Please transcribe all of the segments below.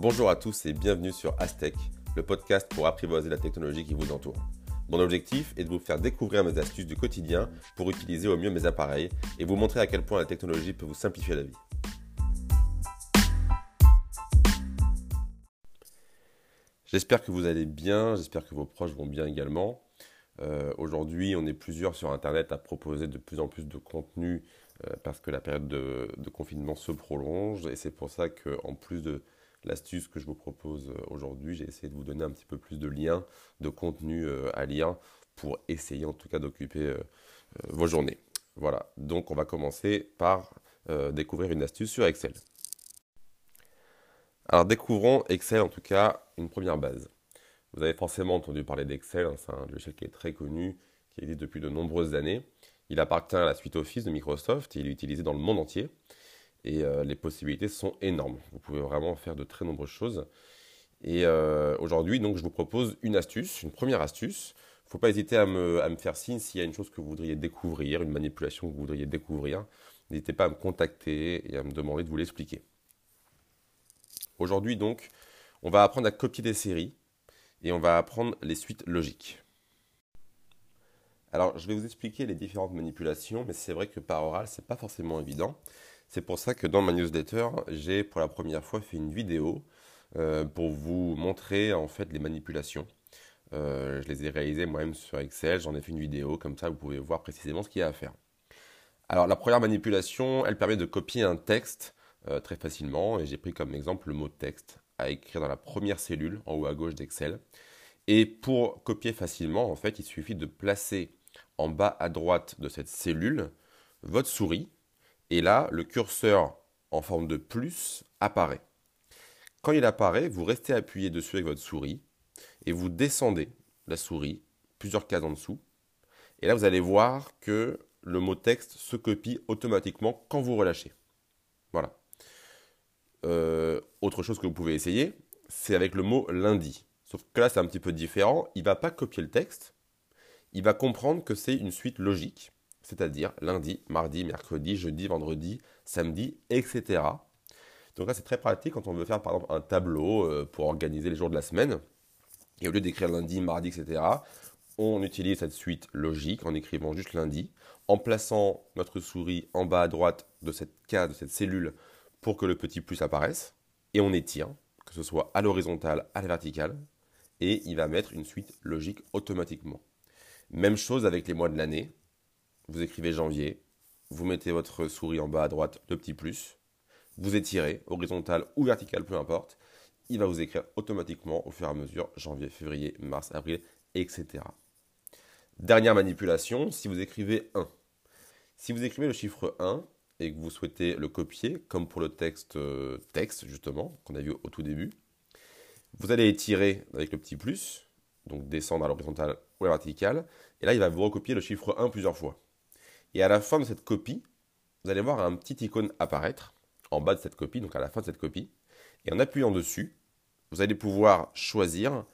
Bonjour à tous et bienvenue sur Aztec, le podcast pour apprivoiser la technologie qui vous entoure. Mon objectif est de vous faire découvrir mes astuces du quotidien pour utiliser au mieux mes appareils et vous montrer à quel point la technologie peut vous simplifier la vie. J'espère que vous allez bien, j'espère que vos proches vont bien également. Euh, aujourd'hui, on est plusieurs sur Internet à proposer de plus en plus de contenu euh, parce que la période de, confinement se prolonge et c'est pour ça qu'en plus de l'astuce que je vous propose euh, aujourd'hui, j'ai essayé de vous donner un petit peu plus de liens, de contenu à lire pour essayer en tout cas d'occuper vos journées. Voilà, donc on va commencer par découvrir une astuce sur Excel. Alors découvrons Excel en tout cas une première base. Vous avez forcément entendu parler d'Excel, hein, c'est un logiciel qui est très connu, qui existe depuis de nombreuses années. Il appartient à la suite Office de Microsoft et il est utilisé dans le monde entier. Et euh, les possibilités sont énormes. Vous pouvez vraiment faire de très nombreuses choses. Et euh, aujourd'hui, donc, je vous propose une astuce, une première astuce. Il ne faut pas hésiter à me, faire signe s'il y a une chose que vous voudriez découvrir, une manipulation que vous voudriez découvrir. N'hésitez pas à me contacter et à me demander de vous l'expliquer. Aujourd'hui, donc, on va apprendre à copier des séries et on va apprendre les suites logiques. Alors, je vais vous expliquer les différentes manipulations, mais c'est vrai que par oral, c'est pas forcément évident. C'est pour ça que dans ma newsletter, j'ai pour la première fois fait une vidéo euh, pour vous montrer en fait les manipulations. Euh, je les ai réalisées moi-même sur Excel, j'en ai fait une vidéo, comme ça vous pouvez voir précisément ce qu'il y a à faire. Alors la première manipulation, elle permet de copier un texte euh, très facilement, et j'ai pris comme exemple le mot texte à écrire dans la première cellule en haut à gauche d'Excel. Et pour copier facilement, en fait, il suffit de placer en bas à droite de cette cellule votre souris. Et là, le curseur en forme de plus apparaît. Quand il apparaît, vous restez appuyé dessus avec votre souris et vous descendez la souris plusieurs cases en dessous. Et là, vous allez voir que le mot texte se copie automatiquement quand vous relâchez. Voilà. Euh, autre chose que vous pouvez essayer, c'est avec le mot lundi. Sauf que là, c'est un petit peu différent. Il ne va pas copier le texte. Il va comprendre que c'est une suite logique, c'est-à-dire lundi, mardi, mercredi, jeudi, vendredi, samedi, etc. Donc là, c'est très pratique quand on veut faire par exemple un tableau euh, pour organiser les jours de la semaine. Et au lieu d'écrire lundi, mardi, etc., on utilise cette suite logique en écrivant juste lundi, en plaçant notre souris en bas à droite de cette case, de cette cellule pour que le petit plus apparaisse. Et on étire, que ce soit à l'horizontale, à la verticale. Et il va mettre une suite logique automatiquement. Même chose avec les mois de l'année. Vous écrivez janvier, vous mettez votre souris en bas à droite, le petit plus. Vous étirez, horizontal ou vertical, peu importe. Il va vous écrire automatiquement au fur et à mesure janvier, février, mars, avril, etc. Dernière manipulation, si vous écrivez 1. Si vous écrivez le chiffre 1, et que vous souhaitez le copier, comme pour le texte euh, texte justement, qu'on a vu au tout début, vous allez étirer avec le petit plus, donc descendre à l'horizontale ou à la verticale, et là il va vous recopier le chiffre 1 plusieurs fois. Et à la fin de cette copie, vous allez voir un petit icône apparaître en bas de cette copie, donc à la fin de cette copie, et en appuyant dessus, vous allez pouvoir choisir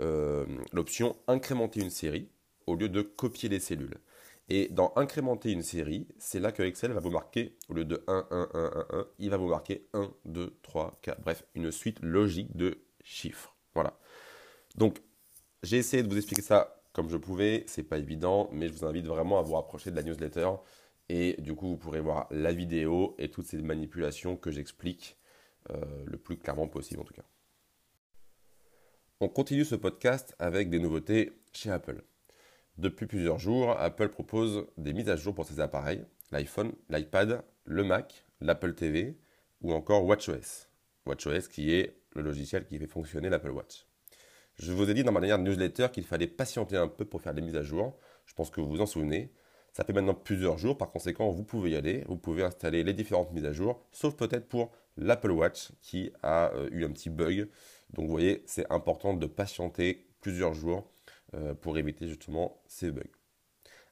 euh, l'option incrémenter une série au lieu de copier les cellules. Et dans incrémenter une série, c'est là que Excel va vous marquer, au lieu de 1, 1, 1, 1, 1, il va vous marquer 1, 2, 3, 4, bref, une suite logique de chiffres. Voilà. Donc, j'ai essayé de vous expliquer ça comme je pouvais, c'est pas évident, mais je vous invite vraiment à vous rapprocher de la newsletter. Et du coup, vous pourrez voir la vidéo et toutes ces manipulations que j'explique euh, le plus clairement possible en tout cas. On continue ce podcast avec des nouveautés chez Apple. Depuis plusieurs jours, Apple propose des mises à jour pour ses appareils, l'iPhone, l'iPad, le Mac, l'Apple TV ou encore WatchOS. WatchOS qui est le logiciel qui fait fonctionner l'Apple Watch. Je vous ai dit dans ma dernière newsletter qu'il fallait patienter un peu pour faire des mises à jour. Je pense que vous vous en souvenez. Ça fait maintenant plusieurs jours, par conséquent, vous pouvez y aller. Vous pouvez installer les différentes mises à jour, sauf peut-être pour l'Apple Watch qui a euh, eu un petit bug. Donc vous voyez, c'est important de patienter plusieurs jours euh, pour éviter justement ces bugs.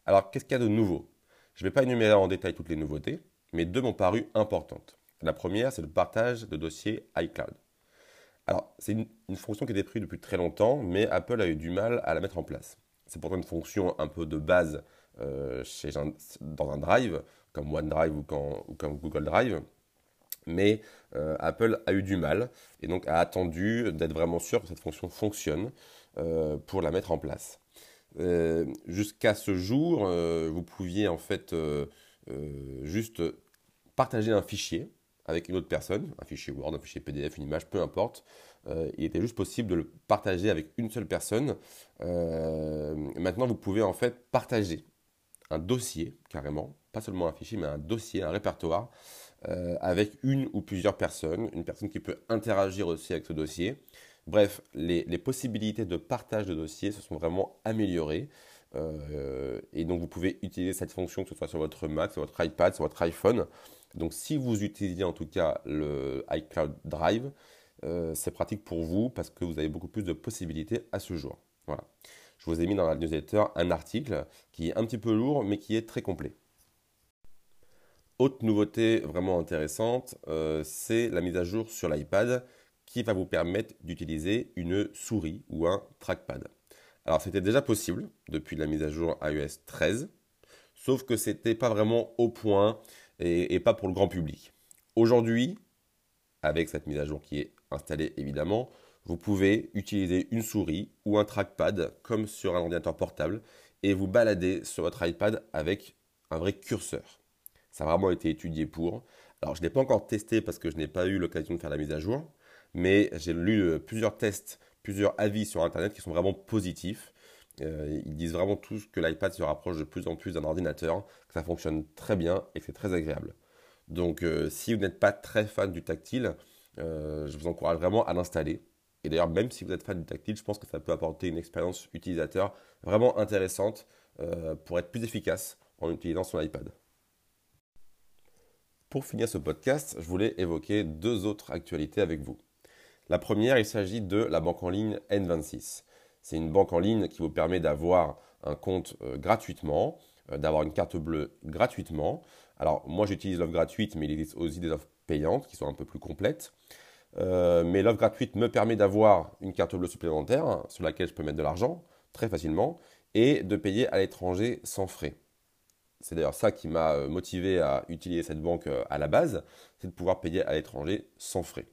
Alors, qu'est-ce qu'il y a de nouveau? Je ne vais pas énumérer en détail toutes les nouveautés, mais deux m'ont paru importantes. La première, c'est le partage de dossiers iCloud. Alors, c'est une, fonction qui était prise depuis très longtemps, mais Apple a eu du mal à la mettre en place. C'est pourtant une fonction un peu de base euh, dans un drive, comme OneDrive ou, comme Google Drive. Mais euh, Apple a eu du mal et donc a attendu d'être vraiment sûr que cette fonction fonctionne euh, pour la mettre en place. Jusqu'à ce jour, vous pouviez en fait juste partager un fichier avec une autre personne, un fichier Word, un fichier PDF, une image, peu importe. il était juste possible de le partager avec une seule personne. maintenant, vous pouvez en fait partager un dossier carrément, pas seulement un fichier, mais un dossier, un répertoire euh, avec une ou plusieurs personnes, une personne qui peut interagir aussi avec ce dossier. Bref, les, possibilités de partage de dossiers se sont vraiment améliorées. Euh, et donc vous pouvez utiliser cette fonction que ce soit sur votre Mac, sur votre iPad, sur votre iPhone. Donc si vous utilisez en tout cas le iCloud Drive, euh, c'est pratique pour vous parce que vous avez beaucoup plus de possibilités à ce jour. Voilà. Je vous ai mis dans la newsletter un article qui est un petit peu lourd mais qui est très complet. Autre nouveauté vraiment intéressante, euh, c'est la mise à jour sur l'iPad qui va vous permettre d'utiliser une souris ou un trackpad. Alors c'était déjà possible depuis la mise à jour iOS 13, sauf que c'était pas vraiment au point et, pas pour le grand public. Aujourd'hui, avec cette mise à jour qui est installée évidemment, vous pouvez utiliser une souris ou un trackpad comme sur un ordinateur portable et vous balader sur votre iPad avec un vrai curseur. Ça a vraiment été étudié pour. Alors, je ne l'ai pas encore testé parce que je n'ai pas eu l'occasion de faire la mise à jour, mais j'ai lu euh, plusieurs tests, plusieurs avis sur Internet qui sont vraiment positifs. Euh, ils disent vraiment tous que l'iPad se rapproche de plus en plus d'un ordinateur, que ça fonctionne très bien et que c'est très agréable. Donc, euh, si vous n'êtes pas très fan du tactile, je vous encourage vraiment à l'installer. Et d'ailleurs, même si vous êtes fan du tactile, je pense que ça peut apporter une expérience utilisateur vraiment intéressante pour être plus efficace en utilisant son iPad. Pour finir ce podcast, je voulais évoquer deux autres actualités avec vous. La première, il s'agit de la banque en ligne N26. C'est une banque en ligne qui vous permet d'avoir un compte euh, gratuitement, euh, d'avoir une carte bleue gratuitement. Alors moi j'utilise l'offre gratuite, mais il existe aussi des offres payantes qui sont un peu plus complètes. Euh, mais l'offre gratuite me permet d'avoir une carte bleue supplémentaire sur laquelle je peux mettre de l'argent très facilement et de payer à l'étranger sans frais. C'est d'ailleurs ça qui m'a motivé à utiliser cette banque à la base, c'est de pouvoir payer à l'étranger sans frais.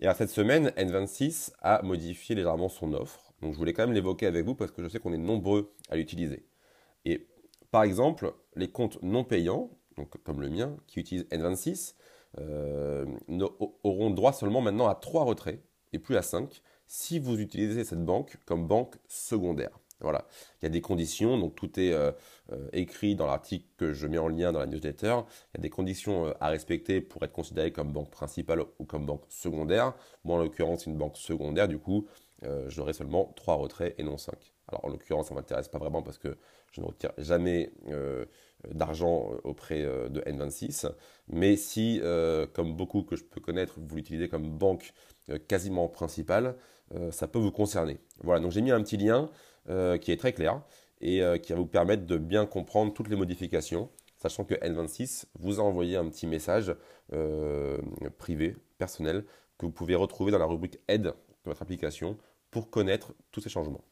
Et alors cette semaine, N26 a modifié légèrement son offre. Donc je voulais quand même l'évoquer avec vous parce que je sais qu'on est nombreux à l'utiliser. Et par exemple, les comptes non payants, donc comme le mien, qui utilisent N26, euh, auront droit seulement maintenant à 3 retraits et plus à 5 si vous utilisez cette banque comme banque secondaire. Voilà, il y a des conditions, donc tout est euh, euh, écrit dans l'article que je mets en lien dans la newsletter. Il y a des conditions à respecter pour être considéré comme banque principale ou comme banque secondaire. Moi, en l'occurrence, une banque secondaire, du coup, j'aurai seulement 3 retraits et non 5. Alors, en l'occurrence, ça ne m'intéresse pas vraiment parce que je ne retire jamais d'argent auprès de N26. Mais si, comme beaucoup que je peux connaître, vous l'utilisez comme banque quasiment principale, ça peut vous concerner. Voilà, donc j'ai mis un petit lien. Euh, qui est très clair et euh, qui va vous permettre de bien comprendre toutes les modifications, sachant que N26 vous a envoyé un petit message euh, privé, personnel, que vous pouvez retrouver dans la rubrique Aide votre application pour connaître tous ces changements.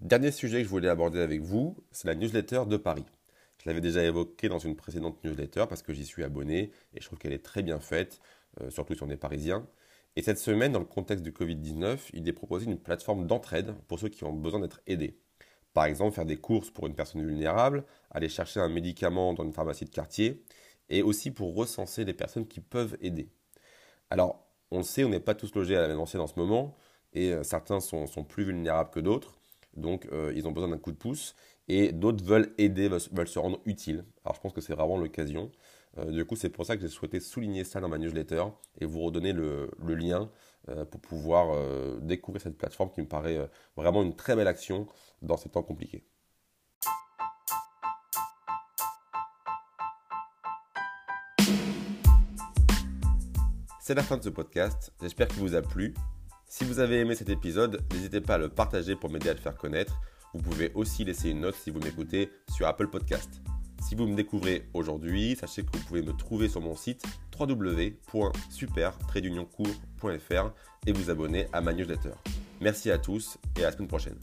Dernier sujet que je voulais aborder avec vous, c'est la newsletter de Paris. Je l'avais déjà évoqué dans une précédente newsletter parce que j'y suis abonné et je trouve qu'elle est très bien faite, surtout si on est parisien. Et cette semaine, dans le contexte du Covid-19, il est proposé une plateforme d'entraide pour ceux qui ont besoin d'être aidés. Par exemple, faire des courses pour une personne vulnérable, aller chercher un médicament dans une pharmacie de quartier, et aussi pour recenser les personnes qui peuvent aider. Alors, on le sait, on n'est pas tous logés à la même enseigne en ce moment, et euh, certains sont, plus vulnérables que d'autres, donc euh, ils ont besoin d'un coup de pouce, et d'autres veulent aider, veulent se rendre utiles. Alors je pense que c'est vraiment l'occasion. Euh, du coup, c'est pour ça que j'ai souhaité souligner ça dans ma newsletter et vous redonner le, lien pour pouvoir découvrir cette plateforme qui me paraît vraiment une très belle action dans ces temps compliqués. C'est la fin de ce podcast, j'espère qu'il vous a plu. Si vous avez aimé cet épisode, n'hésitez pas à le partager pour m'aider à le faire connaître. Vous pouvez aussi laisser une note si vous m'écoutez sur Apple Podcast. Si vous me découvrez aujourd'hui, sachez que vous pouvez me trouver sur mon site wwwsuper et vous abonner à ma newsletter. Merci à tous et à la semaine prochaine.